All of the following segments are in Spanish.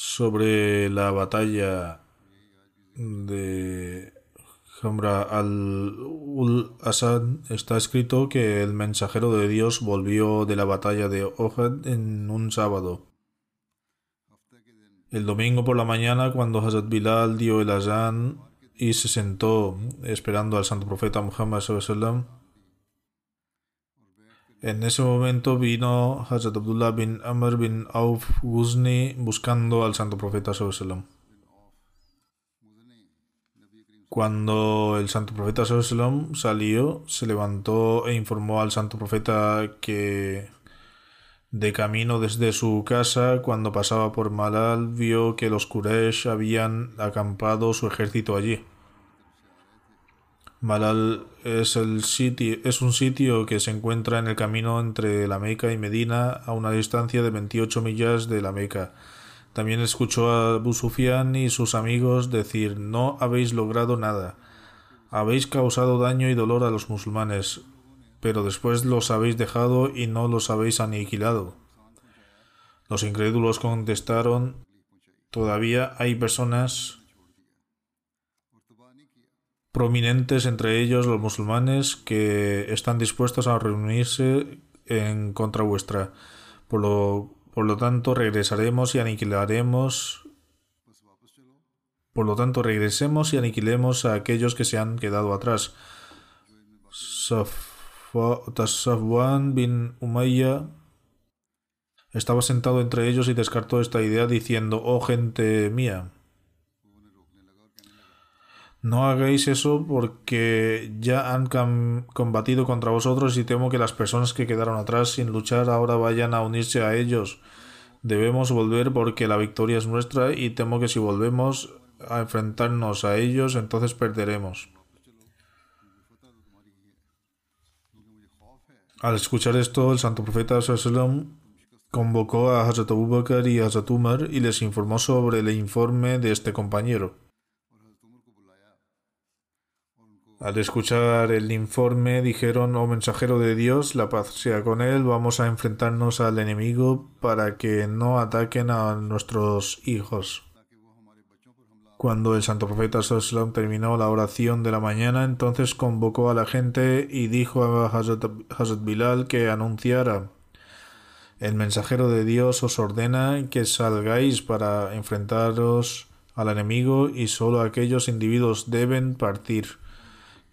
Sobre la batalla de Hamra al-Assad está escrito que el mensajero de Dios volvió de la batalla de Ohad en un sábado. El domingo por la mañana, cuando Hazrat Bilal dio el azán y se sentó esperando al santo profeta Muhammad en ese momento vino Hazrat Abdullah bin Amr bin Auf Ghuzni buscando al santo profeta sallam. Cuando el santo profeta sallam salió, se levantó e informó al santo profeta que de camino desde su casa, cuando pasaba por Malal, vio que los Quraysh habían acampado su ejército allí. Malal es, el sitio, es un sitio que se encuentra en el camino entre la Meca y Medina a una distancia de 28 millas de la Meca. También escuchó a Abu y sus amigos decir no habéis logrado nada. Habéis causado daño y dolor a los musulmanes pero después los habéis dejado y no los habéis aniquilado. Los incrédulos contestaron, todavía hay personas prominentes entre ellos los musulmanes que están dispuestos a reunirse en contra vuestra. Por lo, por lo tanto, regresaremos y aniquilaremos. Por lo tanto, regresemos y aniquilemos a aquellos que se han quedado atrás. Tasafwan bin Umayya estaba sentado entre ellos y descartó esta idea diciendo, oh gente mía, no hagáis eso porque ya han combatido contra vosotros y temo que las personas que quedaron atrás sin luchar ahora vayan a unirse a ellos. Debemos volver porque la victoria es nuestra y temo que si volvemos a enfrentarnos a ellos entonces perderemos. Al escuchar esto, el santo profeta Sallam convocó a Hazrat Abu Bakr y Hazrat Umar y les informó sobre el informe de este compañero. Al escuchar el informe dijeron, oh mensajero de Dios, la paz sea con él, vamos a enfrentarnos al enemigo para que no ataquen a nuestros hijos. Cuando el santo profeta Sallam terminó la oración de la mañana, entonces convocó a la gente y dijo a Hazrat Bilal que anunciara. El mensajero de Dios os ordena que salgáis para enfrentaros al enemigo y solo aquellos individuos deben partir,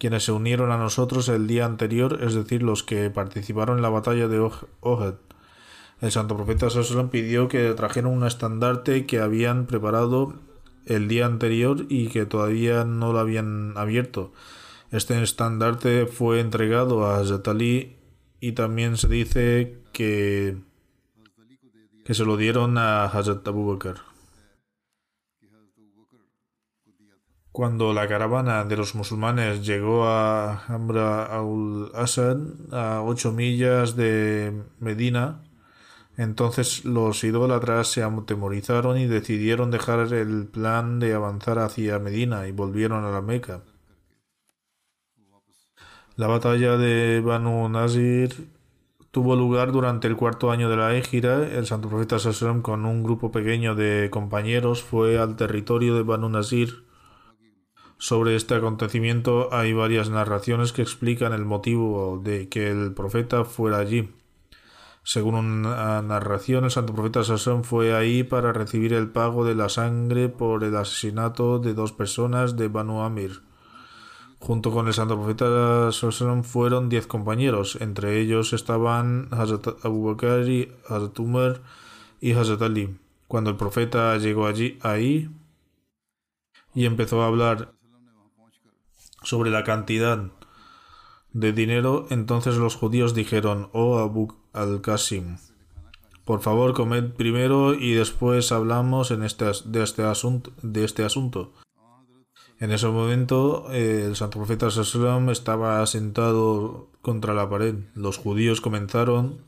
quienes se unieron a nosotros el día anterior, es decir, los que participaron en la batalla de Ohad. El santo profeta Sallam pidió que trajeran un estandarte que habían preparado el día anterior y que todavía no lo habían abierto. Este estandarte fue entregado a Zatali y también se dice que, que se lo dieron a Hazrat Abu Bakr. Cuando la caravana de los musulmanes llegó a Amra al-Asad, a ocho millas de Medina, Entonces los idólatras se atemorizaron y decidieron dejar el plan de avanzar hacia Medina y volvieron a la Meca. La batalla de Banu Nazir tuvo lugar durante el cuarto año de la Égira. El santo profeta Sallam con un grupo pequeño de compañeros fue al territorio de Banu Nazir. Sobre este acontecimiento hay varias narraciones que explican el motivo de que el profeta fuera allí. Según una narración, el santo profeta Sassón fue ahí para recibir el pago de la sangre por el asesinato de dos personas de Banu Amir. Junto con el santo profeta Sassón fueron diez compañeros, entre ellos estaban Abu Bakr y Hazrat y Hazrat Ali. Cuando el profeta llegó allí, y empezó a hablar sobre la cantidad de dinero, entonces los judíos dijeron, oh Abu al-Qasim, por favor comed primero y después hablamos en este, de, este asunto, de este asunto. En ese momento el santo profeta estaba sentado contra la pared. Los judíos comenzaron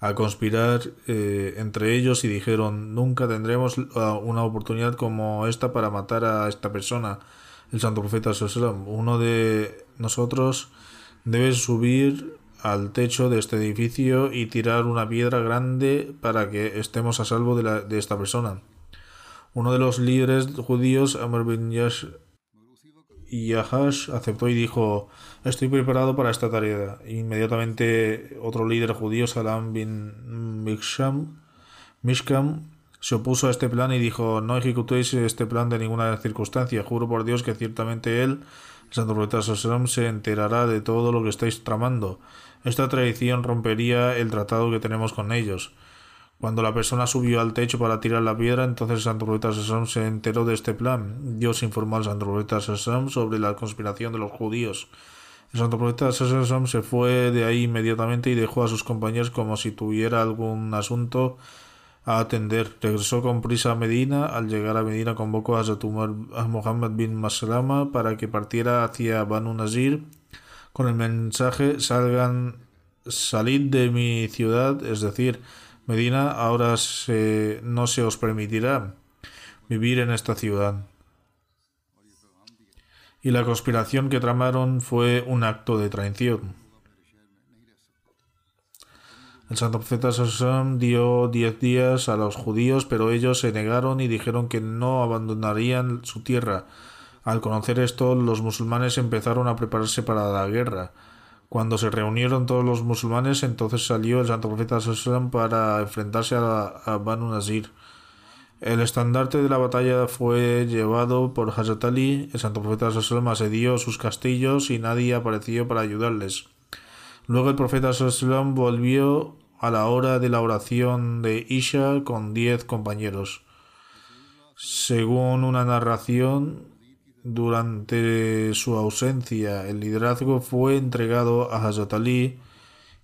a conspirar eh, entre ellos y dijeron nunca tendremos una oportunidad como esta para matar a esta persona. El santo profeta uno de nosotros Debes subir al techo de este edificio y tirar una piedra grande para que estemos a salvo de, esta persona. Uno de los líderes judíos, Amr bin Yash Yahash, aceptó y dijo, estoy preparado para esta tarea. Inmediatamente otro líder judío, Salam bin Mishkam, Mishkam, se opuso a este plan y dijo, no ejecutéis este plan de ninguna circunstancia. Juro por Dios que ciertamente él el santo se enterará de todo lo que estáis tramando. Esta traición rompería el tratado que tenemos con ellos. Cuando la persona subió al techo para tirar la piedra, entonces el santo se enteró de este plan. Dios informó al santo profeta sobre la conspiración de los judíos. El santo profeta se fue de ahí inmediatamente y dejó a sus compañeros como si tuviera algún asunto a atender. Regresó con prisa a Medina. Al llegar a Medina convocó a Zatumar a Muhammad bin Maslama para que partiera hacia Banu Nazir con el mensaje salgan salid de mi ciudad, es decir, Medina, ahora se, no se os permitirá vivir en esta ciudad. Y la conspiración que tramaron fue un acto de traición. El santo profeta Sassam dio diez días a los judíos, pero ellos se negaron y dijeron que no abandonarían su tierra. Al conocer esto, los musulmanes empezaron a prepararse para la guerra. Cuando se reunieron todos los musulmanes, entonces salió el santo profeta Sassam para enfrentarse a, Banu Nazir. El estandarte de la batalla fue llevado por Hazrat Ali. El santo profeta Sassam asedió sus castillos y nadie apareció para ayudarles. Luego el profeta Sallam volvió a la hora de la oración de Isha con diez compañeros. Según una narración, durante su ausencia el liderazgo fue entregado a Hazrat Ali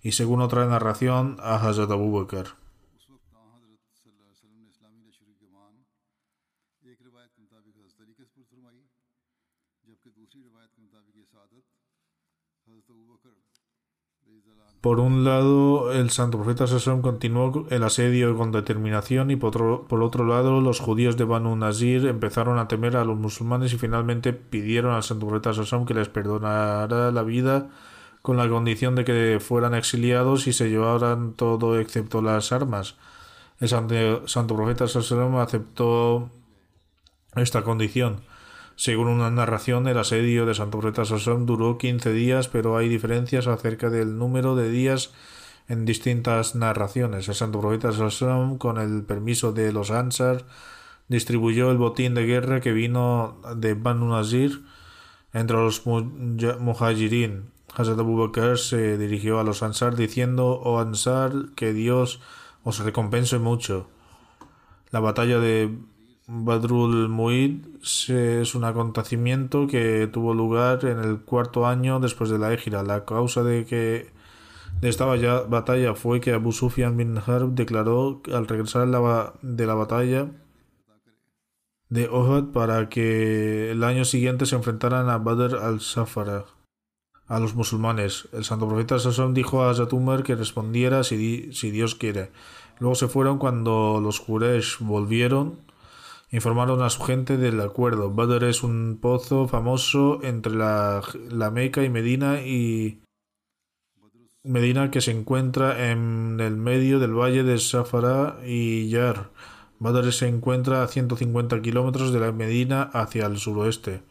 y según otra narración a Hazrat Abu Bakr. Por un lado, el santo profeta Sassón continuó el asedio con determinación y por otro, lado, los judíos de Banu Nazir empezaron a temer a los musulmanes y finalmente pidieron al santo profeta Sassón que les perdonara la vida con la condición de que fueran exiliados y se llevaran todo excepto las armas. El santo, santo profeta Sassón aceptó esta condición. Según una narración, el asedio de Santo Profeta Sassón duró 15 días, pero hay diferencias acerca del número de días en distintas narraciones. El Santo Profeta Sassón, con el permiso de los Ansar, distribuyó el botín de guerra que vino de Banu Nazir entre los muhajirin. Hazrat Abu Bakr se dirigió a los Ansar diciendo, oh Ansar, que Dios os recompense mucho. La batalla de Badrul Muid es un acontecimiento que tuvo lugar en el cuarto año después de la Égira. La causa de que de esta batalla fue que Abu Sufyan bin Harb declaró al regresar de la batalla de Ohad para que el año siguiente se enfrentaran a Badr al-Safara. a los musulmanes. El santo profeta Sasson dijo a Hazrat Umar que respondiera si, si Dios quiere. Luego se fueron cuando los Quraysh volvieron. Informaron a su gente del acuerdo. Badr es un pozo famoso entre la, la Meca y Medina y Medina que se encuentra en el medio del valle de Safara y Yar. Badr se encuentra a 150 kilómetros de la Medina hacia el suroeste.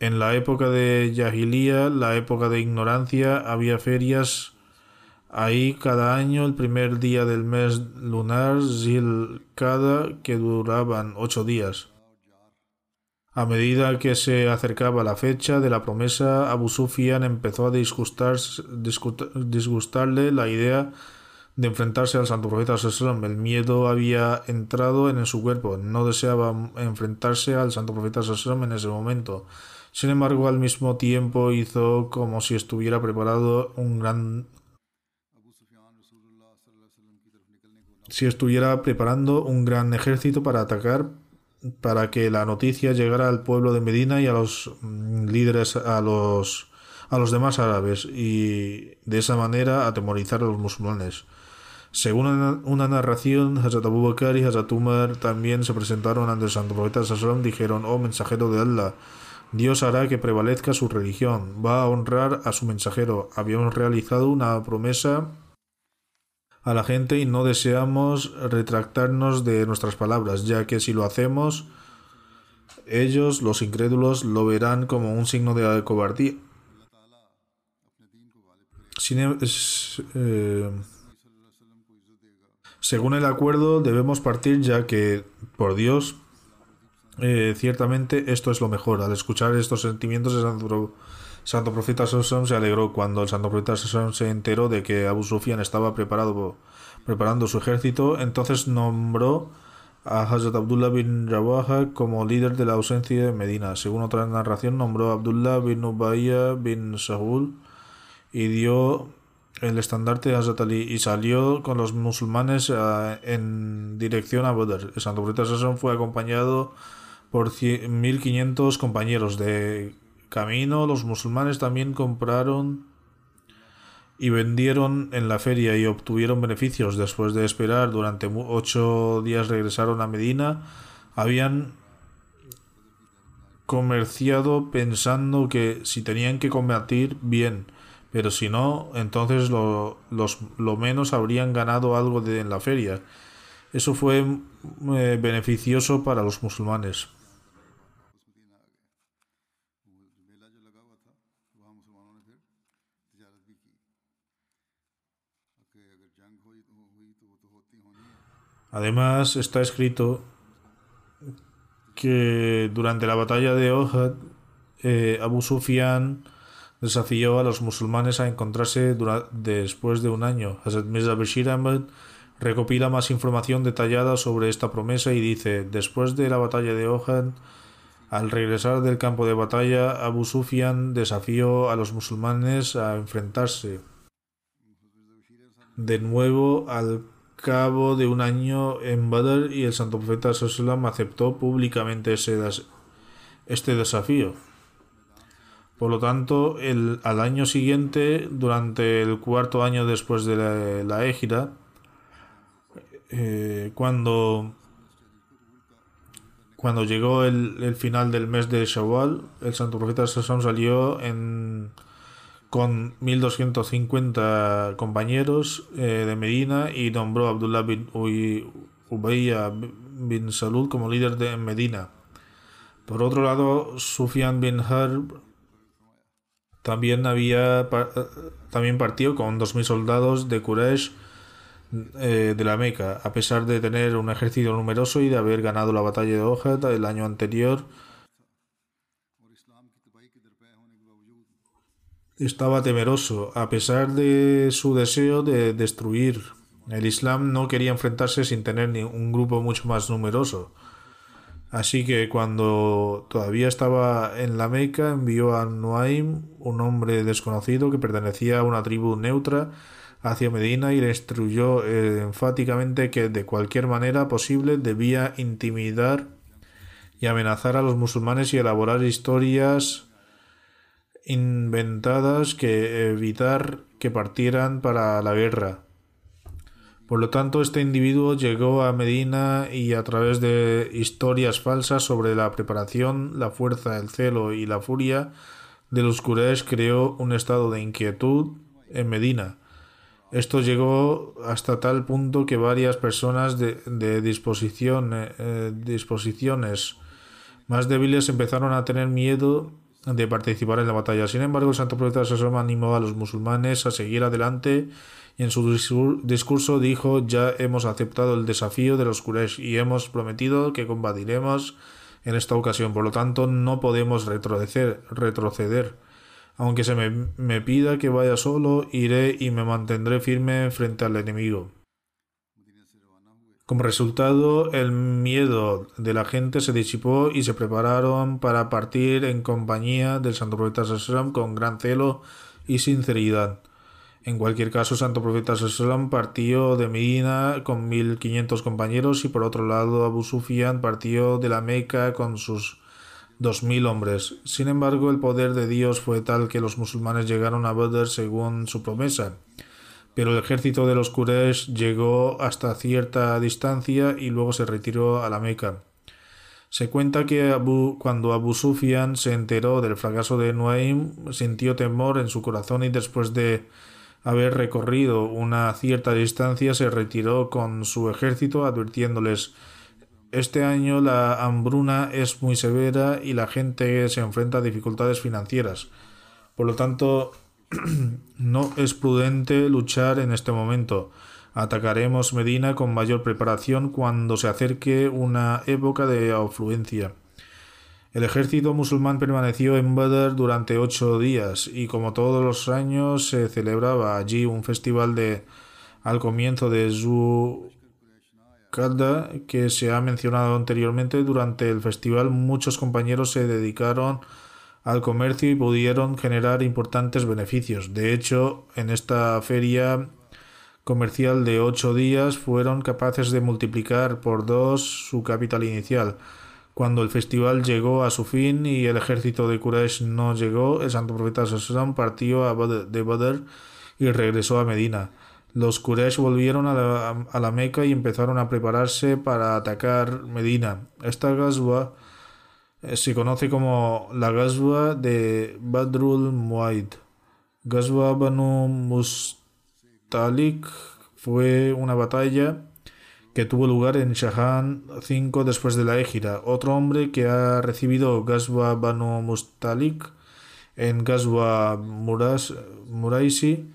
En la época de Yahilía, la época de ignorancia, había ferias ahí cada año el primer día del mes lunar Zilkada que duraban ocho días. A medida que se acercaba la fecha de la promesa, Abu Sufyan empezó a disgustarle la idea de enfrentarse al santo profeta Sallam. El miedo había entrado en su cuerpo. No deseaba enfrentarse al santo profeta Sallam en ese momento. Sin embargo, al mismo tiempo hizo como si estuviera preparado un gran si estuviera preparando un gran ejército para atacar para que la noticia llegara al pueblo de Medina y a los mm, líderes, a los, a los demás árabes, y de esa manera atemorizar a los musulmanes. Según una, narración, Hazrat Abu Bakr y Hazrat Umar también se presentaron ante el santo profeta Sallam, dijeron, oh mensajero de Allah, Dios hará que prevalezca su religión, va a honrar a su mensajero. Habíamos realizado una promesa a la gente y no deseamos retractarnos de nuestras palabras, ya que si lo hacemos, ellos, los incrédulos, lo verán como un signo de cobardía. Em, eh, según el acuerdo, debemos partir ya que, por Dios, eh, ciertamente esto es lo mejor. Al escuchar estos sentimientos, de Santo profeta Sasson se alegró cuando el santo profeta Sasson se enteró de que Abu Sufyan estaba preparado, preparando su ejército, entonces nombró a Hazrat Abdullah bin Rawaha como líder de la ausencia de Medina. Según otra narración, nombró a Abdullah bin Ubayya bin Sahul y dio el estandarte de Hazrat Ali y salió con los musulmanes eh, en dirección a Badr. El santo profeta Sasson fue acompañado por 1.500 compañeros de camino, los musulmanes también compraron y vendieron en la feria y obtuvieron beneficios. Después de esperar durante ocho días regresaron a Medina. Habían comerciado pensando que si tenían que combatir, bien, pero si no, entonces lo, menos habrían ganado algo de, en la feria. Eso fue eh, beneficioso para los musulmanes. Además está escrito que durante la batalla de Ohad eh, Abu Sufyan desafió a los musulmanes a encontrarse después de un año. Hazrat Mirza Bashir Ahmad recopila más información detallada sobre esta promesa y dice, después de la batalla de Ohad, al regresar del campo de batalla, Abu Sufyan desafió a los musulmanes a enfrentarse de nuevo al cabo de un año en Badr y el santo profeta Sallam aceptó públicamente ese este desafío. Por lo tanto, el, al año siguiente, durante el cuarto año después de la, égida, eh, cuando, cuando llegó el, el, final del mes de Shawwal, el santo profeta Sallam salió en con 1250 compañeros eh, de Medina y nombró a Abdullah bin Ubayya bin Salud como líder de Medina. Por otro lado, Sufyan bin Harb también había también partió con 2.000 soldados de Quraysh eh, de la Meca, a pesar de tener un ejército numeroso y de haber ganado la batalla de Ohad el año anterior estaba temeroso, a pesar de su deseo de destruir. El Islam no quería enfrentarse sin tener un grupo mucho más numeroso. Así que cuando todavía estaba en la Meca envió a Nuaim, un hombre desconocido que pertenecía a una tribu neutra, hacia Medina y le instruyó eh, enfáticamente que de cualquier manera posible debía intimidar y amenazar a los musulmanes y elaborar historias inventadas que evitar que partieran para la guerra. Por lo tanto, este individuo llegó a Medina y a través de historias falsas sobre la preparación, la fuerza, el celo y la furia de los creó un estado de inquietud en Medina. Esto llegó hasta tal punto que varias personas de, disposición, eh, disposiciones más débiles empezaron a tener miedo de participar en la batalla. Sin embargo, el santo profeta Sassom animó a los musulmanes a seguir adelante y en su discurso dijo ya hemos aceptado el desafío de los Quraysh y hemos prometido que combatiremos en esta ocasión. Por lo tanto, no podemos retroceder. retroceder. Aunque se me pida que vaya solo, iré y me mantendré firme frente al enemigo. Como resultado, el miedo de la gente se disipó y se prepararon para partir en compañía del Santo Profeta Sallam con gran celo y sinceridad. En cualquier caso, Santo Profeta Sallam partió de Medina con 1500 compañeros y por otro lado Abu Sufyan partió de la Meca con sus 2000 hombres. Sin embargo, el poder de Dios fue tal que los musulmanes llegaron a Badr según su promesa. Pero el ejército de los Quraysh llegó hasta cierta distancia y luego se retiró a la Meca. Se cuenta que Abu, cuando Abu Sufyan se enteró del fracaso de Nuaim, sintió temor en su corazón y después de haber recorrido una cierta distancia se retiró con su ejército advirtiéndoles este año la hambruna es muy severa y la gente se enfrenta a dificultades financieras. Por lo tanto, no es prudente luchar en este momento. Atacaremos Medina con mayor preparación cuando se acerque una época de afluencia. El ejército musulmán permaneció en Badr durante ocho días y como todos los años se celebraba allí un festival de al comienzo de Zulqa'da que se ha mencionado anteriormente. Durante el festival muchos compañeros se dedicaron al comercio y pudieron generar importantes beneficios. De hecho, en esta feria comercial de ocho días fueron capaces de multiplicar por dos su capital inicial. Cuando el festival llegó a su fin y el ejército de Quraysh no llegó, el santo profeta Sassan partió de Badr y regresó a Medina. Los Quraysh volvieron a la, Meca y empezaron a prepararse para atacar Medina. Esta gazwa eh, se conoce como la gazwa de Badrul Muaid. Gazwa Banu Mustalik fue una batalla que tuvo lugar en Shahan 5 después de la Égira. Otro hombre que ha recibido Gazwa Banu Mustalik en Gazwa Muraisi.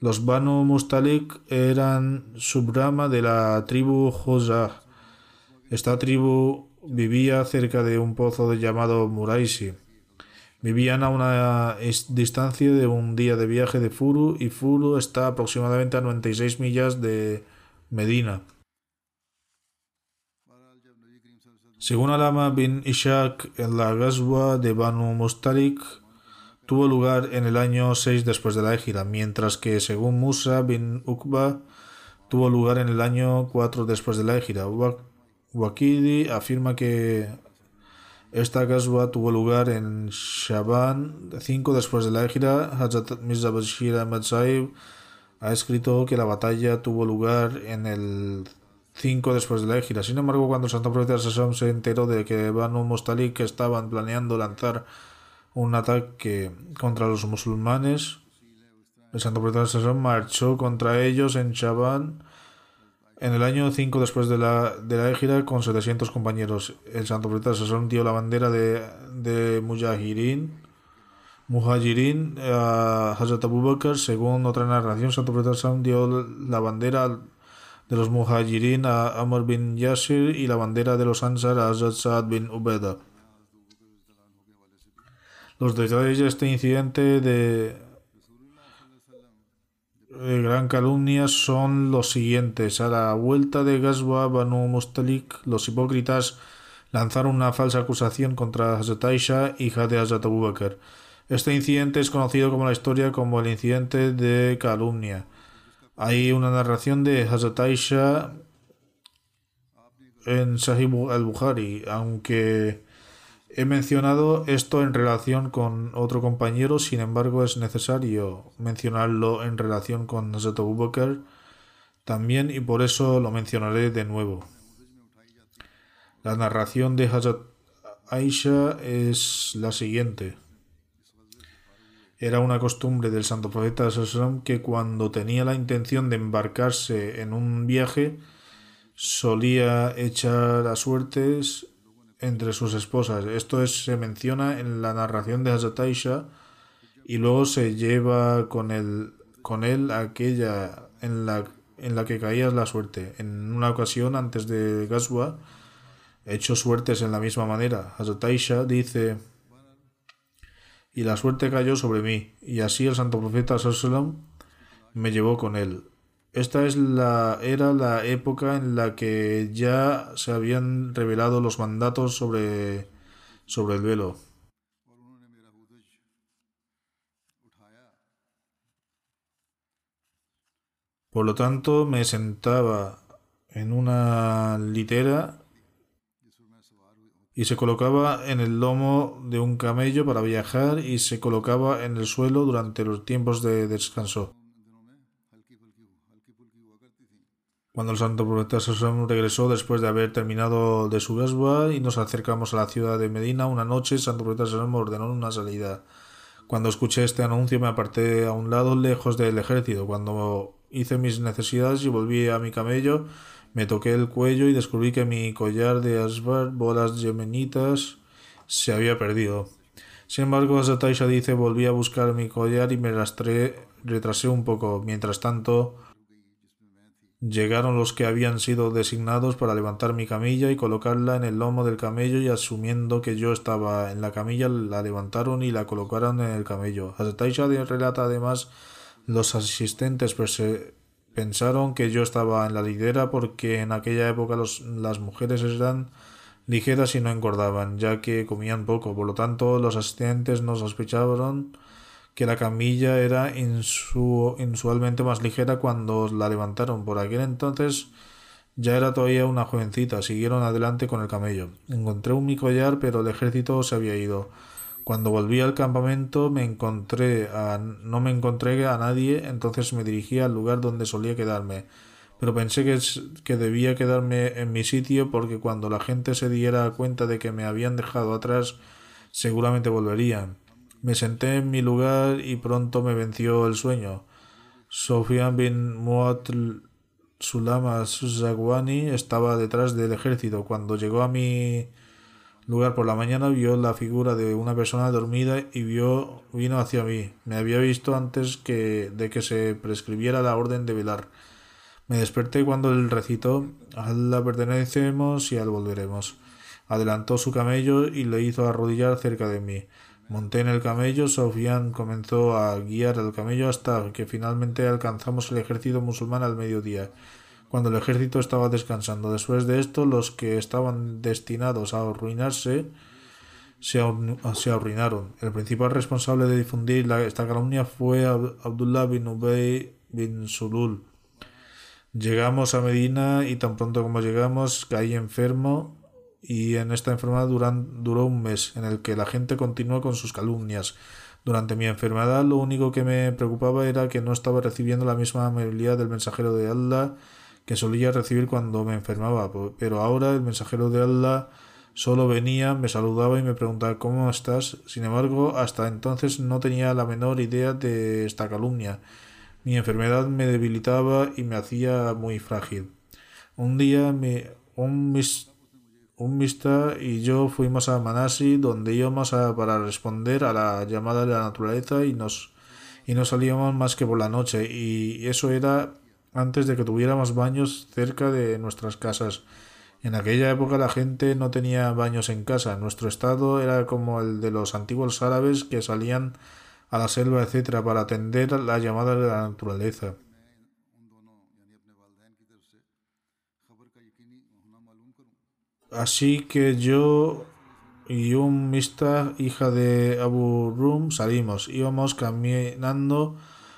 Los Banu Mustalik eran subrama de la tribu Josah. Esta tribu vivía cerca de un pozo llamado Muraisi. Vivían a una distancia de un día de viaje de Furu y Furu está aproximadamente a 96 millas de Medina. Según Alama bin Ishaq, la Ghazwa de Banu Mustalik tuvo lugar en el año 6 después de la Égira, mientras que según Musa bin Uqba tuvo lugar en el año 4 después de la Égira. Wakidi afirma que esta Ghazwa tuvo lugar en Shaban 5 después de la Égira. Hazrat Mirza Bashir ha escrito que la batalla tuvo lugar en el cinco después de la gira. Sin embargo, cuando el santo profeta Sassam se enteró de que Banu Mustalik estaban planeando lanzar un ataque contra los musulmanes, el santo profeta Sassam marchó contra ellos en Shaban en el año 5 después de la, de la gira con 700 compañeros. El santo profeta Sassam dio la bandera de, de Mujahirin, Muhajirin a Hazrat Abu Bakr. Según otra narración, santo profeta Sassam dio la bandera de los Muhajirin a Amr bin Yasir y la bandera de los Ansar a Azad Saad bin Ubeda. Los detalles de este incidente de, gran calumnia son los siguientes. A la vuelta de Ghazwa Banu Mustalik, los hipócritas lanzaron una falsa acusación contra Hazrat Aisha, hija de Hazrat Abu Bakr. Este incidente es conocido como la historia como el incidente de calumnia. Hay una narración de Hazrat en Sahib al-Bukhari, aunque He mencionado esto en relación con otro compañero, sin embargo es necesario mencionarlo en relación con Hazrat Abu también y por eso lo mencionaré de nuevo. La narración de Hazrat Aisha es la siguiente. Era una costumbre del santo profeta que cuando tenía la intención de embarcarse en un viaje solía echar a suertes entre sus esposas. Esto es, se menciona en la narración de Hazrat y luego se lleva con él, con él aquella en la, en la que caía la suerte. En una ocasión, antes de Gaswa, hecho suertes en la misma manera. Hazrat dice, y la suerte cayó sobre mí, y así el santo profeta me llevó con él. Esta es la, era la época en la que ya se habían revelado los mandatos sobre, sobre el velo. Por lo tanto, me sentaba en una litera y se colocaba en el lomo de un camello para viajar y se colocaba en el suelo durante los tiempos de descanso. Cuando el santo profeta regresó después de haber terminado de su gasba y nos acercamos a la ciudad de Medina, una noche el santo profeta ordenó una salida. Cuando escuché este anuncio me aparté a un lado lejos del ejército. Cuando hice mis necesidades y volví a mi camello, me toqué el cuello y descubrí que mi collar de asbar, bolas yemenitas, se había perdido. Sin embargo, Azataisha dice volví a buscar mi collar y me rastré, retrasé un poco. Mientras tanto, Llegaron los que habían sido designados para levantar mi camilla y colocarla en el lomo del camello y asumiendo que yo estaba en la camilla la levantaron y la colocaron en el camello. Hazataisha relata además los asistentes pensaron que yo estaba en la lidera porque en aquella época las mujeres eran ligeras y no engordaban, ya que comían poco. Por lo tanto, los asistentes no sospecharon que la camilla era inusualmente más ligera cuando la levantaron. Por aquel entonces ya era todavía una jovencita. Siguieron adelante con el camello. Encontré un mi collar, pero el ejército se había ido. Cuando volví al campamento me encontré a, no me encontré a nadie, entonces me dirigí al lugar donde solía quedarme. Pero pensé que, que debía quedarme en mi sitio porque cuando la gente se diera cuenta de que me habían dejado atrás, seguramente volverían. Me senté en mi lugar y pronto me venció el sueño. Sofian bin Muatl Sulama Zagwani estaba detrás del ejército. Cuando llegó a mi lugar por la mañana vio la figura de una persona dormida y vio vino hacia mí. Me había visto antes que de que se prescribiera la orden de velar. Me desperté cuando él recitó la pertenecemos y al volveremos. Adelantó su camello y le hizo arrodillar cerca de mí. Monté en el camello, Sofian comenzó a guiar al camello hasta que finalmente alcanzamos el ejército musulmán al mediodía, cuando el ejército estaba descansando. Después de esto, los que estaban destinados a arruinarse se, arruinaron. El principal responsable de difundir esta calumnia fue Abdullah bin Ubay bin Sulul. Llegamos a Medina y tan pronto como llegamos caí enfermo y en esta enfermedad duró un mes en el que la gente continuó con sus calumnias. Durante mi enfermedad lo único que me preocupaba era que no estaba recibiendo la misma amabilidad del mensajero de Allah que solía recibir cuando me enfermaba, pero ahora el mensajero de Allah solo venía, me saludaba y me preguntaba ¿cómo estás? Sin embargo, hasta entonces no tenía la menor idea de esta calumnia. Mi enfermedad me debilitaba y me hacía muy frágil. Un día me, un un mista y yo fuimos a Manasi donde íbamos a, para responder a la llamada de la naturaleza y nos y no salíamos más que por la noche y eso era antes de que tuviéramos baños cerca de nuestras casas. En aquella época la gente no tenía baños en casa. Nuestro estado era como el de los antiguos árabes que salían a la selva, etcétera, para atender la llamada de la naturaleza. Así que yo y un mista, hija de Abu Rum, salimos. Íbamos caminando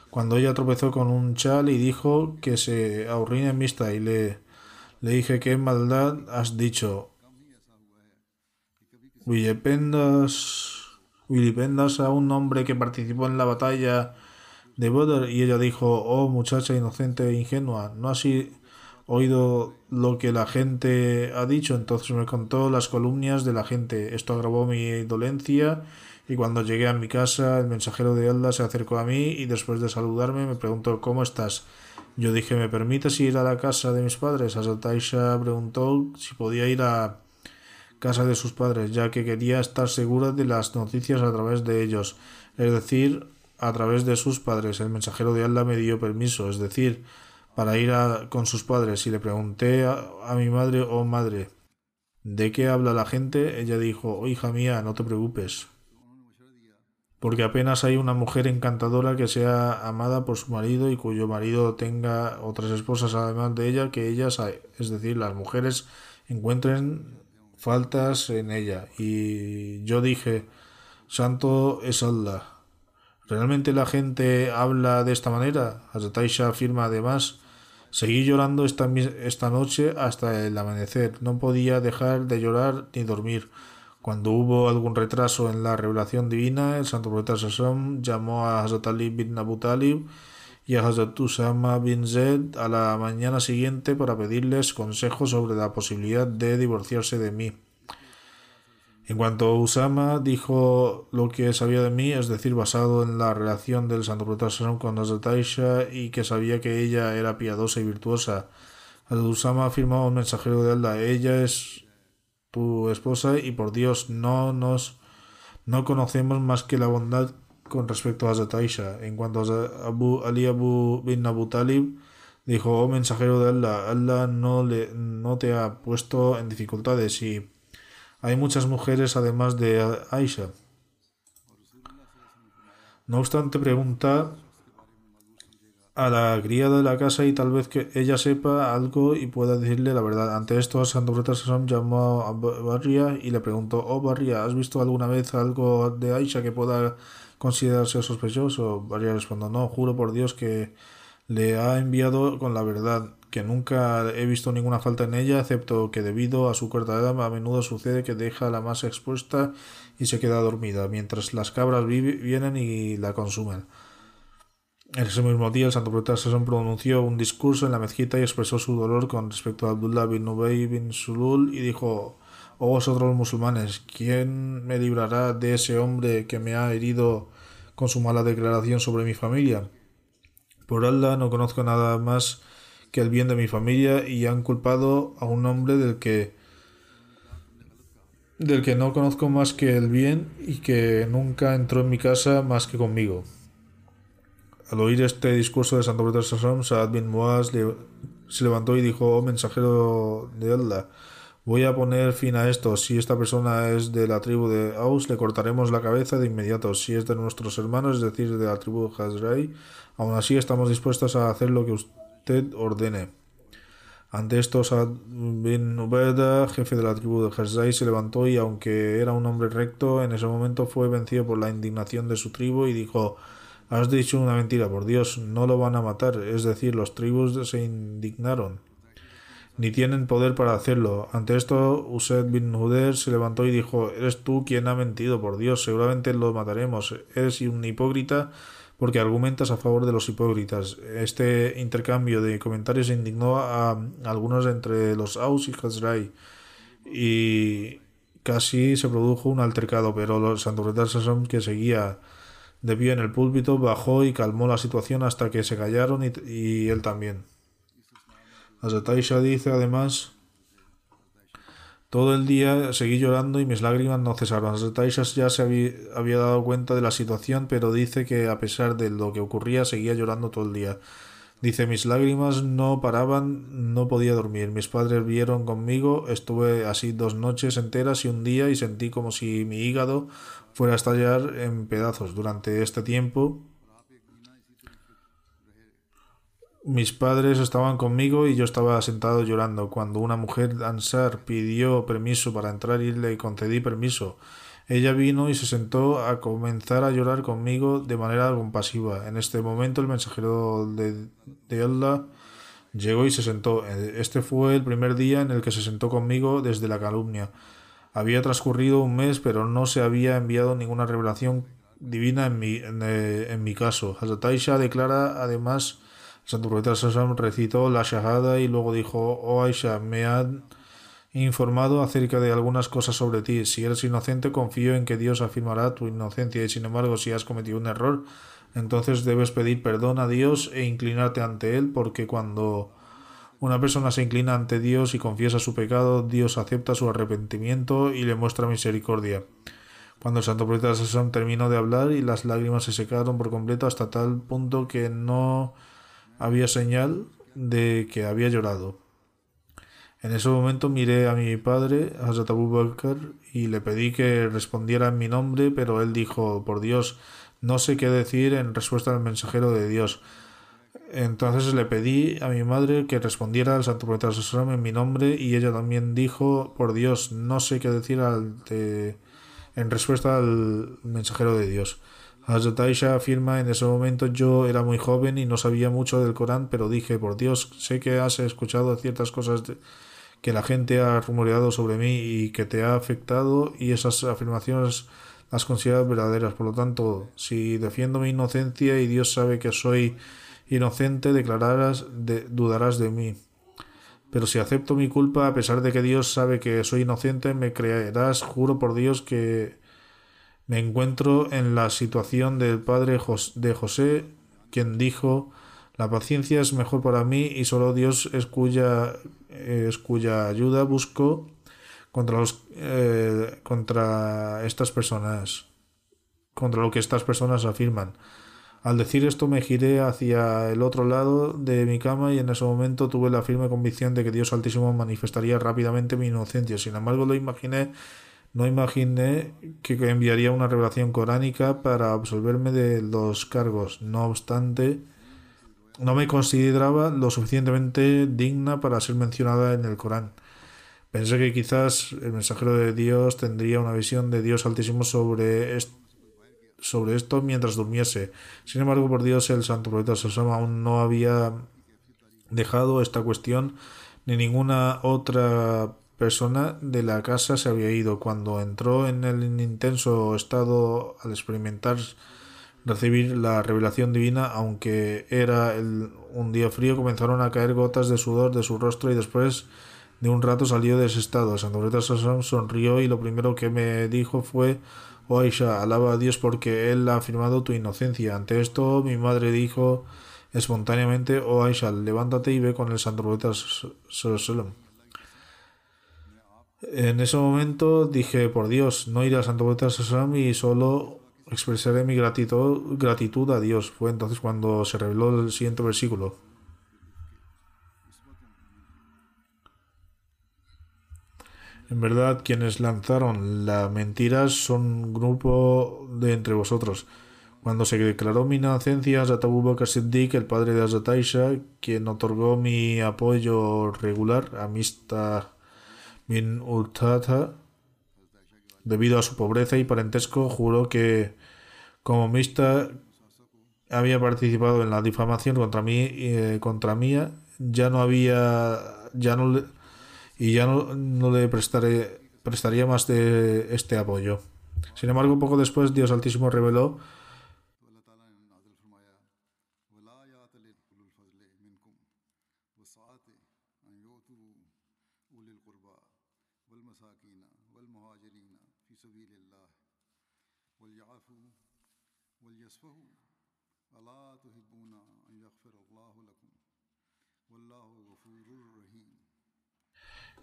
cuando ella tropezó con un chal y dijo que se ahorrine mista y le, le dije qué maldad has dicho. vilipendas a un hombre que participó en la batalla de Badr y ella dijo, oh muchacha inocente e ingenua, ¿no has oído lo que la gente ha dicho? Entonces me contó las columnas de la gente. Esto agravó mi dolencia y cuando llegué a mi casa el mensajero de Allah se acercó a mí y después de saludarme me preguntó ¿cómo estás? Yo dije ¿me permites ir a la casa de mis padres? Hazrat Aisha preguntó si podía ir a casa de sus padres ya que quería estar segura de las noticias a través de ellos, es decir, a través de sus padres. El mensajero de Allah me dio permiso, es decir, para ir con sus padres y le pregunté a, a mi madre, oh madre, ¿de qué habla la gente? Ella dijo, oh hija mía, no te preocupes porque apenas hay una mujer encantadora que sea amada por su marido y cuyo marido tenga otras esposas además de ella que ellas, es decir, las mujeres encuentren faltas en ella. Y yo dije, Santo es Allah. ¿Realmente la gente habla de esta manera? Hazataisha afirma además, seguí llorando esta, esta noche hasta el amanecer. No podía dejar de llorar ni dormir. Cuando hubo algún retraso en la revelación divina, el santo profeta llamó a Hazrat Ali bin Abu Talib y a Hazrat Usama bin Zed a la mañana siguiente para pedirles consejo sobre la posibilidad de divorciarse de mí. En cuanto Usama dijo lo que sabía de mí, es decir, basado en la relación del santo Sassam con Hazrat Aisha y que sabía que ella era piadosa y virtuosa. Usama afirmó un mensajero de Allah, ella es tu esposa y por Dios no nos no conocemos más que la bondad con respecto a Zataisha. En cuanto a Abu Ali Abu bin Abu Talib, dijo, oh mensajero de Allah, Allah no, le, no te ha puesto en dificultades y hay muchas mujeres además de Aisha. No obstante, pregunta a la criada de la casa y tal vez que ella sepa algo y pueda decirle la verdad. Ante esto, Santo Sasam llamó a Barria y le preguntó, oh Barria, ¿has visto alguna vez algo de Aisha que pueda considerarse sospechoso? Barria respondió, no, juro por Dios que le ha enviado con la verdad, que nunca he visto ninguna falta en ella, excepto que debido a su corta edad a menudo sucede que deja la masa expuesta y se queda dormida, mientras las cabras vienen y la consumen. En ese mismo día, el santo profeta Sasson pronunció un discurso en la mezquita y expresó su dolor con respecto a Abdullah bin Ubay bin Sulul y dijo: Oh vosotros musulmanes, ¿quién me librará de ese hombre que me ha herido con su mala declaración sobre mi familia? Por Allah no conozco nada más que el bien de mi familia y han culpado a un hombre del que del que no conozco más que el bien y que nunca entró en mi casa más que conmigo. Al oír este discurso de Santo Pedro Sassam, Saad bin Muaz se levantó y dijo, oh mensajero de Allah, voy a poner fin a esto. Si esta persona es de la tribu de Aus, le cortaremos la cabeza de inmediato. Si es de nuestros hermanos, es decir, de la tribu de Hazrai, aún así estamos dispuestos a hacer lo que usted ordene. Ante esto, Saad bin Ubeda, jefe de la tribu de Hazrai, se levantó y, aunque era un hombre recto, en ese momento fue vencido por la indignación de su tribu y dijo, Has dicho una mentira, por Dios, no lo van a matar. Es decir, los tribus se indignaron. Ni tienen poder para hacerlo. Ante esto, Used bin Huder se levantó y dijo, Eres tú quien ha mentido, por Dios, seguramente lo mataremos. Eres un hipócrita porque argumentas a favor de los hipócritas. Este intercambio de comentarios indignó a algunos entre los Aus y Hazrai y casi se produjo un altercado, pero los santurretas que seguía de pie en el púlpito, bajó y calmó la situación hasta que se callaron y, él también. Azataisha dice además, todo el día seguí llorando y mis lágrimas no cesaron. Azataisha ya se había, había dado cuenta de la situación, pero dice que a pesar de lo que ocurría seguía llorando todo el día. Dice, mis lágrimas no paraban, no podía dormir. Mis padres vieron conmigo, estuve así dos noches enteras y un día y sentí como si mi hígado fuera a estallar en pedazos. Durante este tiempo mis padres estaban conmigo y yo estaba sentado llorando. Cuando una mujer Ansar pidió permiso para entrar y le concedí permiso, ella vino y se sentó a comenzar a llorar conmigo de manera compasiva. En este momento el mensajero de, de Allah llegó y se sentó. Este fue el primer día en el que se sentó conmigo desde la calumnia. Había transcurrido un mes, pero no se había enviado ninguna revelación divina en mi, en, eh, mi caso. Hazrat declara además, santo profeta Sassam recitó la Shahada y luego dijo, oh Aisha, me han informado acerca de algunas cosas sobre ti. Si eres inocente, confío en que Dios afirmará tu inocencia y sin embargo, si has cometido un error, entonces debes pedir perdón a Dios e inclinarte ante Él, porque cuando una persona se inclina ante Dios y confiesa su pecado, Dios acepta su arrepentimiento y le muestra misericordia. Cuando el santo profeta Sassam terminó de hablar y las lágrimas se secaron por completo hasta tal punto que no había señal de que había llorado. En ese momento miré a mi padre, Hazrat Abu Bakr, y le pedí que respondiera en mi nombre, pero él dijo, por Dios, no sé qué decir en respuesta al mensajero de Dios. Entonces le pedí a mi madre que respondiera al santo profeta en mi nombre y ella también dijo, por Dios, no sé qué decir en respuesta al mensajero de Dios. Hazrat afirma, en ese momento yo era muy joven y no sabía mucho del Corán, pero dije, por Dios, sé que has escuchado ciertas cosas que la gente ha rumoreado sobre mí y que te ha afectado y esas afirmaciones las consideras verdaderas. Por lo tanto, si defiendo mi inocencia y Dios sabe que soy inocente, declararás, de, dudarás de mí. Pero si acepto mi culpa, a pesar de que Dios sabe que soy inocente, me creerás, juro por Dios que me encuentro en la situación del padre de José, quien dijo, la paciencia es mejor para mí y solo Dios es cuya, es cuya ayuda busco contra, los, eh, contra estas personas, contra lo que estas personas afirman. Al decir esto me giré hacia el otro lado de mi cama y en ese momento tuve la firme convicción de que Dios Altísimo manifestaría rápidamente mi inocencia. Sin embargo, lo imaginé, no imaginé que enviaría una revelación coránica para absolverme de los cargos. No obstante, no me consideraba lo suficientemente digna para ser mencionada en el Corán. Pensé que quizás el mensajero de Dios tendría una visión de Dios Altísimo sobre sobre esto mientras durmiese. Sin embargo, por Dios, el santo profeta Sasama aún no había dejado esta cuestión, ni ninguna otra persona de la casa se había ido. Cuando entró en el intenso estado al experimentar recibir la revelación divina, aunque era un día frío, comenzaron a caer gotas de sudor de su rostro y después de un rato salió de ese estado. Profeta Sasam sonrió y lo primero que me dijo fue Oh Aisha, alaba a Dios porque Él ha afirmado tu inocencia. Ante esto mi madre dijo espontáneamente, Oh Aisha, levántate y ve con el santo profeta En ese momento dije, por Dios, no iré al santo profeta y solo expresaré mi gratitud, gratitud a Dios. Fue entonces cuando se reveló el siguiente versículo. En verdad, quienes lanzaron la mentira son un grupo de entre vosotros. Cuando se declaró mi inocencia, Zatabu Bakr Siddiq, el padre de Azataisha, quien otorgó mi apoyo regular a Mista bin Utata, debido a su pobreza y parentesco, juró que, como Mista había participado en la difamación contra mí, eh, contra mía, ya no había, ya no le y ya no, no le prestaré, prestaría más de este apoyo. Sin embargo, poco después Dios Altísimo reveló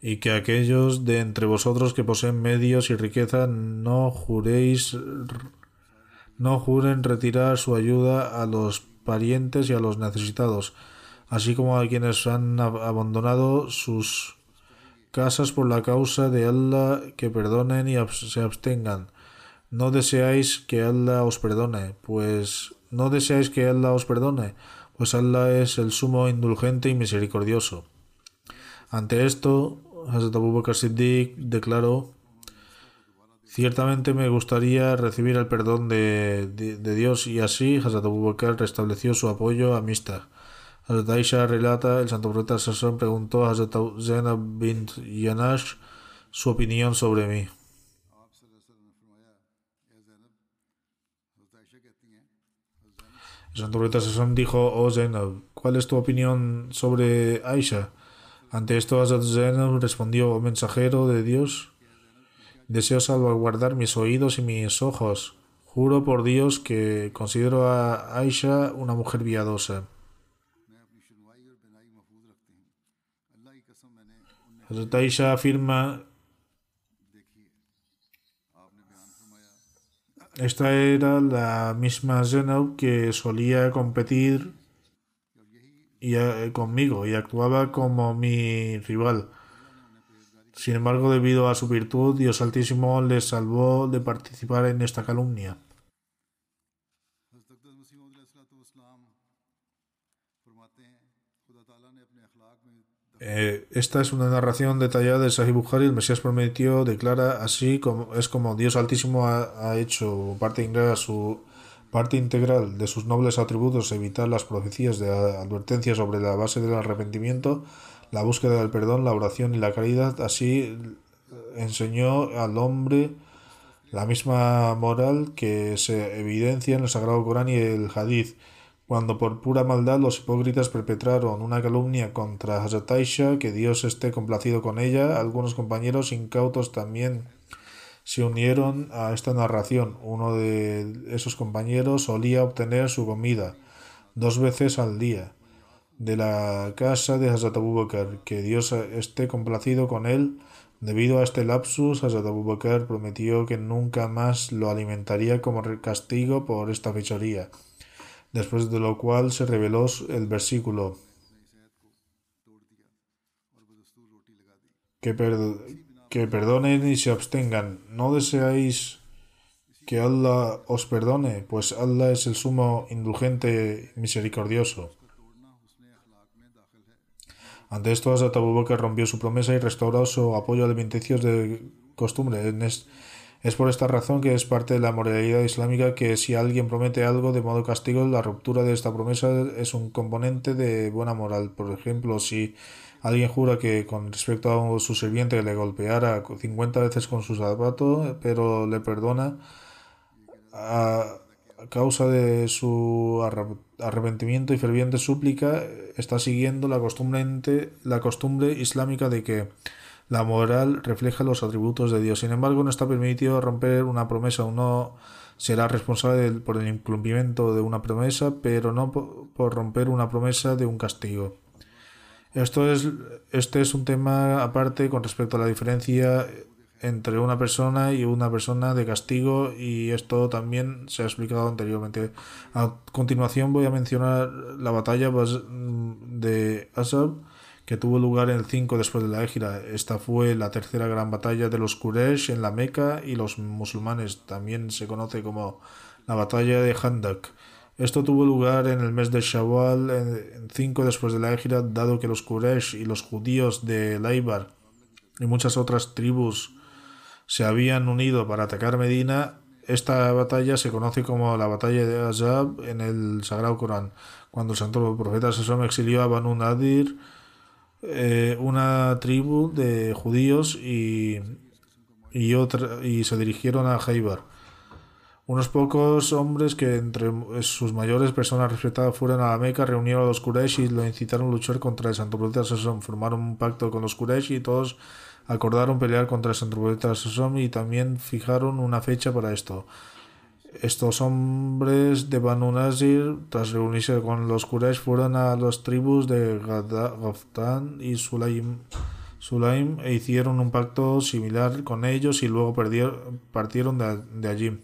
y que aquellos de entre vosotros que poseen medios y riqueza no juréis no juren retirar su ayuda a los parientes y a los necesitados, así como a quienes han abandonado sus casas por la causa de Allah, que perdonen y se abstengan. No deseáis que Allah os perdone, pues no deseáis que Allah os perdone, pues Allah es el sumo indulgente y misericordioso. Ante esto, Hazrat Abu Bakr declaró: Ciertamente me gustaría recibir el perdón de, de, Dios, y así Hazrat Abu Bakr restableció su apoyo a Mista. Hazrat Aisha relata: el santo profeta Sassam preguntó a Hazrat Zainab bin Yanash su opinión sobre mí. El santo profeta Sassam dijo: Oh Zainab, ¿cuál es tu opinión sobre Aisha? Ante esto Zainab respondió, oh mensajero de Dios, deseo salvaguardar mis oídos y mis ojos. Juro por Dios que considero a Aisha una mujer piadosa. Hazrat Aisha afirma Esta era la misma Zenob que solía competir y, eh, conmigo y actuaba como mi rival. Sin embargo, debido a su virtud, Dios Altísimo le salvó de participar en esta calumnia. Eh, esta es una narración detallada de Sahih Bukhari. El Mesías prometió, declara así como es como Dios Altísimo ha, hecho parte integral, su parte integral de sus nobles atributos evitar las profecías de advertencia sobre la base del arrepentimiento, la búsqueda del perdón, la oración y la caridad. Así enseñó al hombre la misma moral que se evidencia en el Sagrado Corán y el Hadith cuando por pura maldad los hipócritas perpetraron una calumnia contra Hazrat que Dios esté complacido con ella, algunos compañeros incautos también se unieron a esta narración. Uno de esos compañeros solía obtener su comida dos veces al día de la casa de Hazrat Abu Bakr, que Dios esté complacido con él. Debido a este lapsus, Hazrat Abu Bakr prometió que nunca más lo alimentaría como castigo por esta fechoría después de lo cual se reveló el versículo que, que perdonen y se abstengan. No deseáis que Allah os perdone, pues Allah es el sumo indulgente misericordioso. Ante esto, Hazrat Abu rompió su promesa y restauró su apoyo alimenticios de costumbre. Es por esta razón que es parte de la moralidad islámica que si alguien promete algo de modo castigo, la ruptura de esta promesa es un componente de buena moral. Por ejemplo, si alguien jura que con respecto a su sirviente le golpeara 50 veces con su zapato, pero le perdona a causa de su arrepentimiento y ferviente súplica, está siguiendo la costumbre, la costumbre islámica de que la moral refleja los atributos de Dios. Sin embargo, no está permitido romper una promesa. Uno será responsable por el incumplimiento de una promesa, pero no por, romper una promesa de un castigo. Esto es, este es un tema aparte con respecto a la diferencia entre una persona y una persona de castigo y esto también se ha explicado anteriormente. A continuación voy a mencionar la batalla de Asab que tuvo lugar el 5 después de la Égira. Esta fue la tercera gran batalla de los Quraysh en la Meca y los musulmanes. También se conoce como la batalla de Handak. Esto tuvo lugar en el mes de Shawwal, en 5 después de la Égira, dado que los Quraysh y los judíos de Laibar y muchas otras tribus se habían unido para atacar Medina. Esta batalla se conoce como la batalla de Azab en el Sagrado Corán, cuando el santo profeta Sassón exilió a Banu Nadir eh, una tribu de judíos y, y, otra, y se dirigieron a Jaibar. Unos pocos hombres que entre sus mayores personas respetadas fueron a la Meca reunieron a los Quraysh y lo incitaron a luchar contra el Santo Profeta Sassom. Formaron un pacto con los Quraysh y todos acordaron pelear contra el Santo Profeta Sassom y también fijaron una fecha para esto. Estos hombres de Banu Nazir, tras reunirse con los Quraysh, fueron a las tribus de Ghaftan y Sulaim, Sulaim e hicieron un pacto similar con ellos y luego partieron de, allí.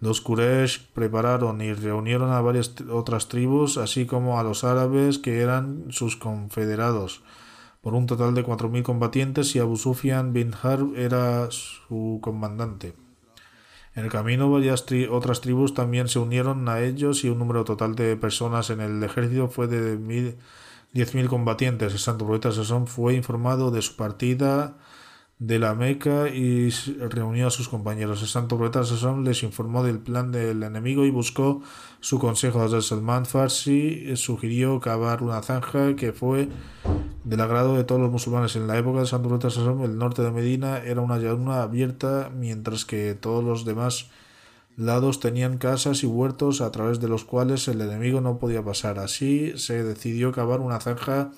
Los Quraysh prepararon y reunieron a varias otras tribus, así como a los árabes que eran sus confederados, por un total de 4.000 combatientes y Abu Sufyan bin Harb era su comandante. En el camino varias otras tribus también se unieron a ellos y un número total de personas en el ejército fue de 10.000 combatientes. El santo profeta Sasón fue informado de su partida de la Meca y reunió a sus compañeros. El santo profeta les informó del plan del enemigo y buscó su consejo. Desde Salman Farsi sugirió cavar una zanja que fue del agrado de todos los musulmanes. En la época del santo profeta el norte de Medina era una llanura abierta, mientras que todos los demás lados tenían casas y huertos a través de los cuales el enemigo no podía pasar. Así se decidió cavar una zanja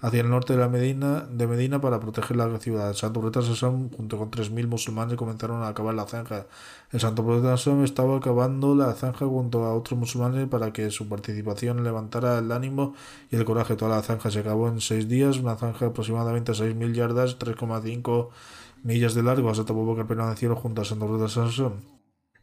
hacia el norte de la Medina, de Medina para proteger la ciudad. El santo profeta Sassam, junto con 3.000 musulmanes, comenzaron a cavar la zanja. El santo profeta Sassam estaba cavando la zanja junto a otros musulmanes para que su participación levantara el ánimo y el coraje. Toda la zanja se acabó en seis días, una zanja aproximadamente 6.000 yardas, 3,5 millas de largo. Hasta que permanecieron junto al santo profeta Sassam.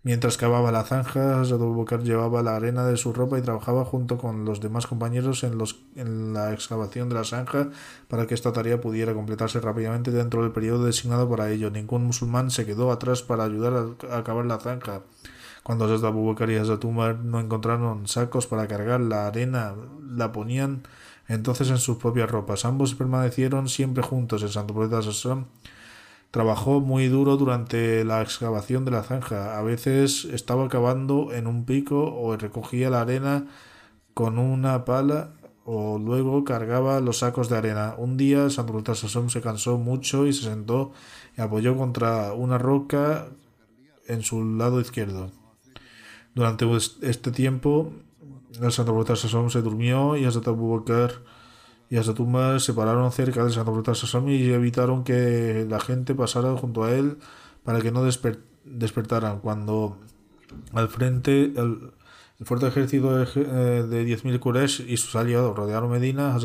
Mientras cavaba la zanja, Abubakar llevaba la arena de su ropa y trabajaba junto con los demás compañeros en, los, en la excavación de la zanja para que esta tarea pudiera completarse rápidamente dentro del periodo designado para ello. Ningún musulmán se quedó atrás para ayudar a, a cavar la zanja. Cuando Abubakar y Hazrat Umar no encontraron sacos para cargar la arena, la ponían entonces en sus propias ropas. Ambos permanecieron siempre juntos. El santo profeta Trabajó muy duro durante la excavación de la zanja. A veces estaba cavando en un pico o recogía la arena con una pala o luego cargaba los sacos de arena. Un día Santo Sasón se cansó mucho y se sentó y apoyó contra una roca en su lado izquierdo. Durante este tiempo, el Santo Sasón se durmió y hasta Abubakar y las tumbas se pararon cerca de Santo Brutal Sasami y evitaron que la gente pasara junto a él para que no despertaran. Cuando al frente el, fuerte ejército de, eh, 10.000 Quraysh y sus aliados rodearon Medina,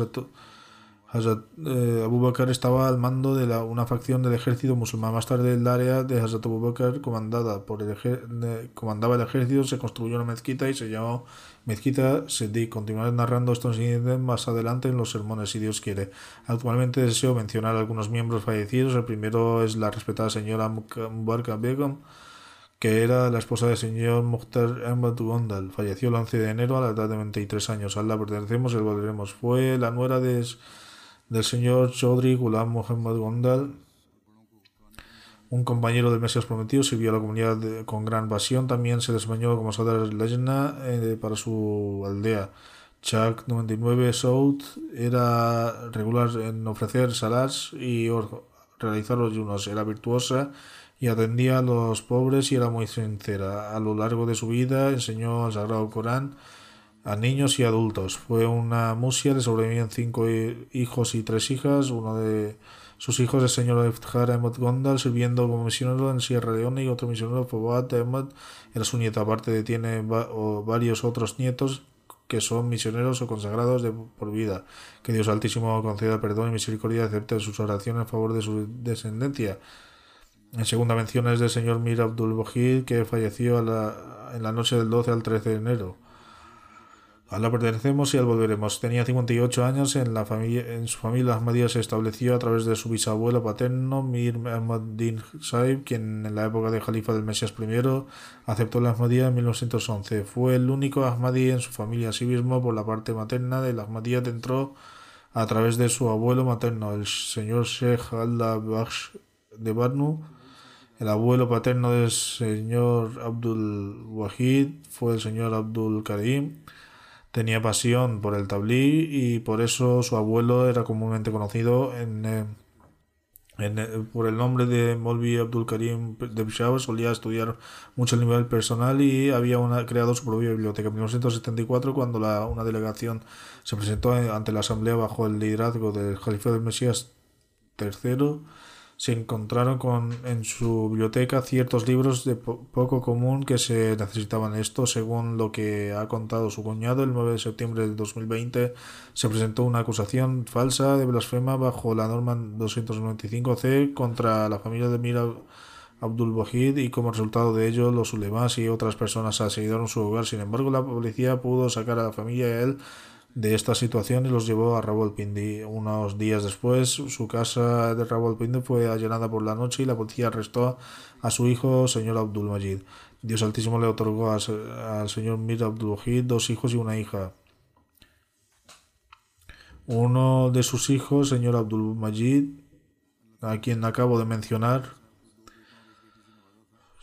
eh, Abu Bakr estaba al mando de la, una facción del ejército musulmán. Más tarde, el área de Hazrat Abu Bakr, comandada por el comandaba el ejército, se construyó una mezquita y se llamó Mezquita Siddiq. Continuaré narrando estos incidentes más adelante en los sermones, si Dios quiere. Actualmente deseo mencionar algunos miembros fallecidos. El primero es la respetada señora Mubarka Begum, que era la esposa del señor Mukhtar Ahmad Gondal. Falleció el 11 de enero a la edad de 23 años. A la pertenecemos y volveremos. Fue la nuera de del señor Chaudhry Ghulam Mohammad Gondal, un compañero del Mesías Prometido, sirvió a la comunidad con gran pasión. También se desempeñó como Sadar Lejna eh, para su aldea. Chuck 99 South era regular en ofrecer salas y realizar los ayunos. Era virtuosa y atendía a los pobres y era muy sincera. A lo largo de su vida enseñó el Sagrado Corán a niños y adultos. Fue una musia, le sobrevivían cinco hijos y tres hijas. Uno de sus hijos, el señor Eftjar Ahmed Gondal, sirviendo como misionero en Sierra Leone, y otro misionero, Fawad Ahmed, era su nieto. Aparte, tiene varios otros nietos que son misioneros o consagrados de por vida. Que Dios Altísimo conceda perdón y misericordia acepte sus oraciones en favor de su descendencia. En segunda mención es del señor Mir Abdul Bohid, que falleció en la noche del 12 al 13 de enero. A pertenecemos y al volveremos. Tenía 58 años. En, la familia, en su familia Ahmadiyya se estableció a través de su bisabuelo paterno, Mir Ahmad-Din Saib, quien en la época de Jalifa del Mesías I aceptó la Ahmadiyya en 1911. Fue el único Ahmadí en su familia. Asimismo, por la parte materna de la Ahmadiyya entró a través de su abuelo materno, el señor Sheikh Allah Bakhsh de Barnu. El abuelo paterno del señor Abdul Wahid fue el señor Abdul Karim tenía pasión por el tablí y por eso su abuelo era comúnmente conocido en, eh, eh, por el nombre de Molvi Abdul Karim de Peshawar. Solía estudiar mucho el nivel personal y había creado su propia biblioteca. En 1974, cuando la, una delegación se presentó ante la asamblea bajo el liderazgo del Jalife del Mesías III, se encontraron con en su biblioteca ciertos libros de poco común que se necesitaban. Esto, según lo que ha contado su cuñado, el 9 de septiembre de 2020 se presentó una acusación falsa de blasfema bajo la norma 295C contra la familia de Mira Abdul Wahid y como resultado de ello los ulemas y otras personas asediaron su hogar. Sin embargo, la policía pudo sacar a la familia y a él de esta situación y los llevó a Rawalpindi. Unos días después, su casa de Rawalpindi fue allanada por la noche y la policía arrestó a su hijo, señor Abdul Majid. Dios Altísimo le otorgó al señor Mir Abdul dos hijos y una hija. Uno de sus hijos, señor Abdul Majid, a quien acabo de mencionar,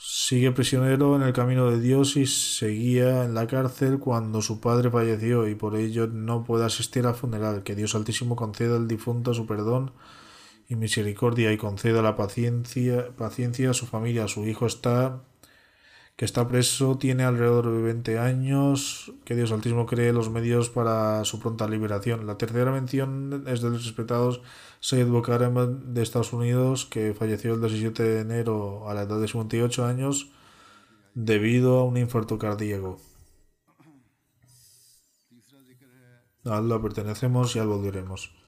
Sigue prisionero en el camino de Dios y seguía en la cárcel cuando su padre falleció y por ello no puede asistir al funeral. Que Dios Altísimo conceda al difunto su perdón y misericordia y conceda la paciencia, paciencia a su familia. Su hijo está que está preso, tiene alrededor de 20 años, que Dios Altísimo cree los medios para su pronta liberación. La tercera mención es del respetados Sayed Bokar de Estados Unidos, que falleció el 17 de enero a la edad de 58 años debido a un infarto cardíaco. A Allah pertenecemos y al volveremos.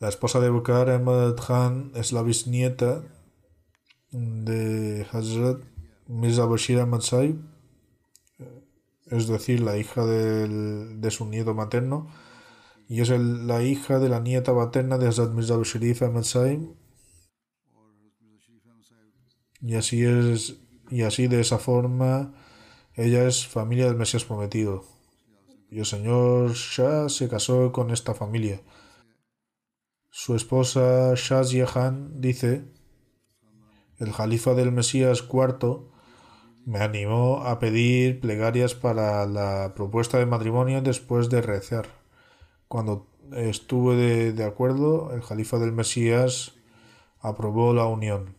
La esposa de Bukar Ahmad Khan es la bisnieta de Hazrat Mirza Bashir Ahmad Saib, es decir, la hija de su nieto materno, y es la hija de la nieta materna de Hazrat Mirza Bashir Ahmad Saib. Y así es, y así de esa forma, ella es familia del Mesías prometido. Y el señor Shah se casó con esta familia. Su esposa Shazia Khan dice, el califa del Mesías IV me animó a pedir plegarias para la propuesta de matrimonio después de rezar. Cuando estuve de, acuerdo, el califa del Mesías aprobó la unión.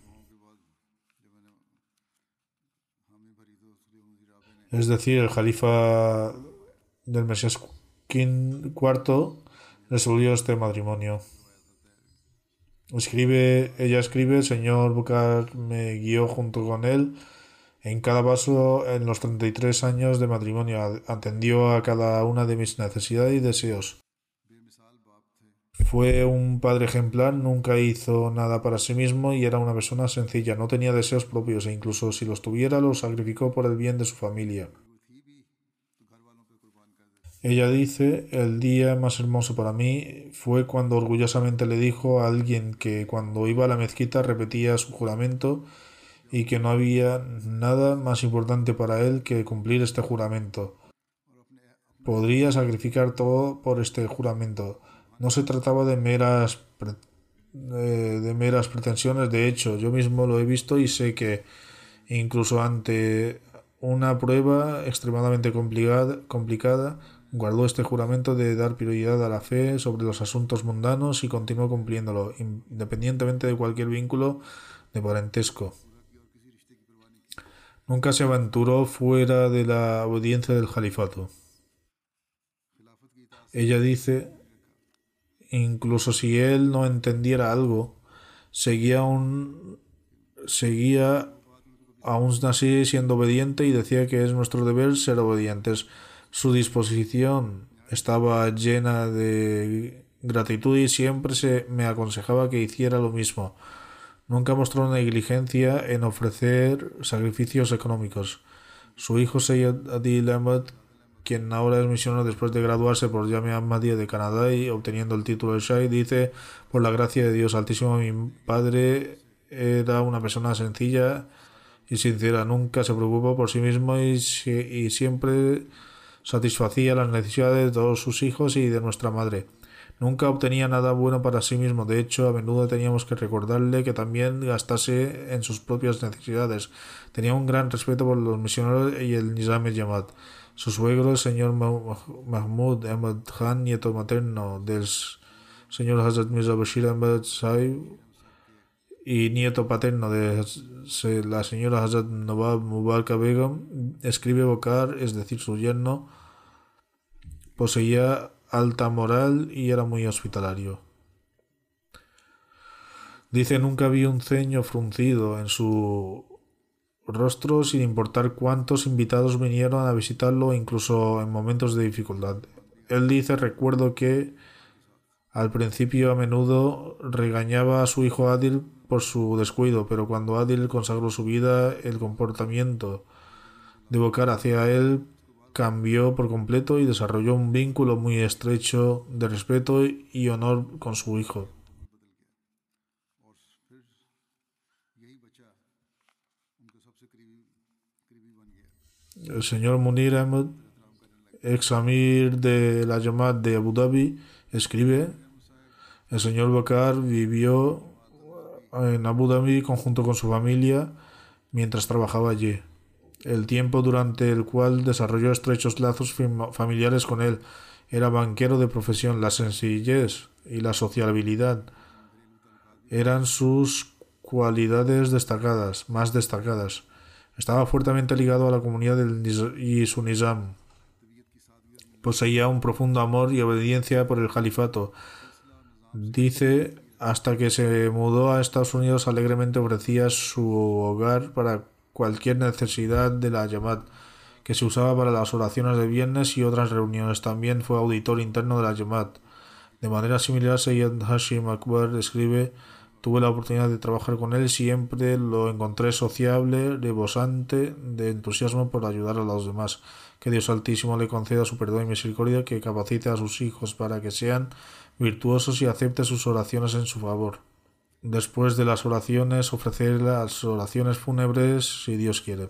Es decir, el califa del Mesías IV resolvió este matrimonio. Ella escribe, el señor Bucar me guió junto con él en cada paso en los 33 años de matrimonio. Atendió a cada una de mis necesidades y deseos. Fue un padre ejemplar, nunca hizo nada para sí mismo y era una persona sencilla, no tenía deseos propios e incluso si los tuviera los sacrificó por el bien de su familia. Ella dice, el día más hermoso para mí fue cuando orgullosamente le dijo a alguien que cuando iba a la mezquita repetía su juramento y que no había nada más importante para él que cumplir este juramento. Podría sacrificar todo por este juramento. No se trataba de meras, eh, de meras pretensiones, de hecho, yo mismo lo he visto y sé que incluso ante una prueba extremadamente complicada, complicada Guardó este juramento de dar prioridad a la fe sobre los asuntos mundanos y continuó cumpliéndolo, independientemente de cualquier vínculo de parentesco. Nunca se aventuró fuera de la obediencia del califato. Ella dice, incluso si él no entendiera algo, seguía aún, seguía aún así siendo obediente y decía que es nuestro deber ser obedientes. Su disposición estaba llena de gratitud y siempre se me aconsejaba que hiciera lo mismo. Nunca mostró negligencia en ofrecer sacrificios económicos. Su hijo Seyed Adil Ahmed, quien ahora es misionero después de graduarse por Jamia Ahmadiyya de Canadá y obteniendo el título de Shai, dice, por la gracia de Dios Altísimo, mi padre era una persona sencilla y sincera, nunca se preocupó por sí mismo y siempre satisfacía las necesidades de todos sus hijos y de nuestra madre. Nunca obtenía nada bueno para sí mismo, de hecho, a menudo teníamos que recordarle que también gastase en sus propias necesidades. Tenía un gran respeto por los misioneros y el Nizam Yamat. Su suegro, el señor Mahmud Ahmad Khan, nieto materno del señor Hazrat Mirza Bashir Ahmad Saib, y nieto paterno de la señora Hazrat Nawab Mubarak Begum, escribe Bokar, es decir, su yerno, poseía alta moral y era muy hospitalario. Dice nunca vi un ceño fruncido en su rostro sin importar cuántos invitados vinieron a visitarlo incluso en momentos de dificultad. Él dice recuerdo que al principio a menudo regañaba a su hijo Adil por su descuido, pero cuando Adil consagró su vida, el comportamiento de Bokar hacia él cambió por completo y desarrolló un vínculo muy estrecho de respeto y honor con su hijo. El señor Munir Ahmed, ex amir de la llamada de Abu Dhabi, escribe, el señor Bakar vivió en Abu Dhabi conjunto con su familia mientras trabajaba allí. el tiempo durante el cual desarrolló estrechos lazos familiares con él. Era banquero de profesión, la sencillez y la sociabilidad eran sus cualidades destacadas, más destacadas. Estaba fuertemente ligado a la comunidad del Sunnizam. Poseía un profundo amor y obediencia por el califato. Dice, hasta que se mudó a Estados Unidos alegremente ofrecía su hogar para cualquier necesidad de la Yamat, que se usaba para las oraciones de viernes y otras reuniones. También fue auditor interno de la Yamat. De manera similar, Sayyid Hashim Akbar escribe Tuve la oportunidad de trabajar con él, siempre lo encontré sociable, rebosante de entusiasmo por ayudar a los demás. Que Dios Altísimo le conceda su perdón y misericordia, que capacite a sus hijos para que sean virtuosos y acepte sus oraciones en su favor. Después de las oraciones, ofrecer las oraciones fúnebres si Dios quiere.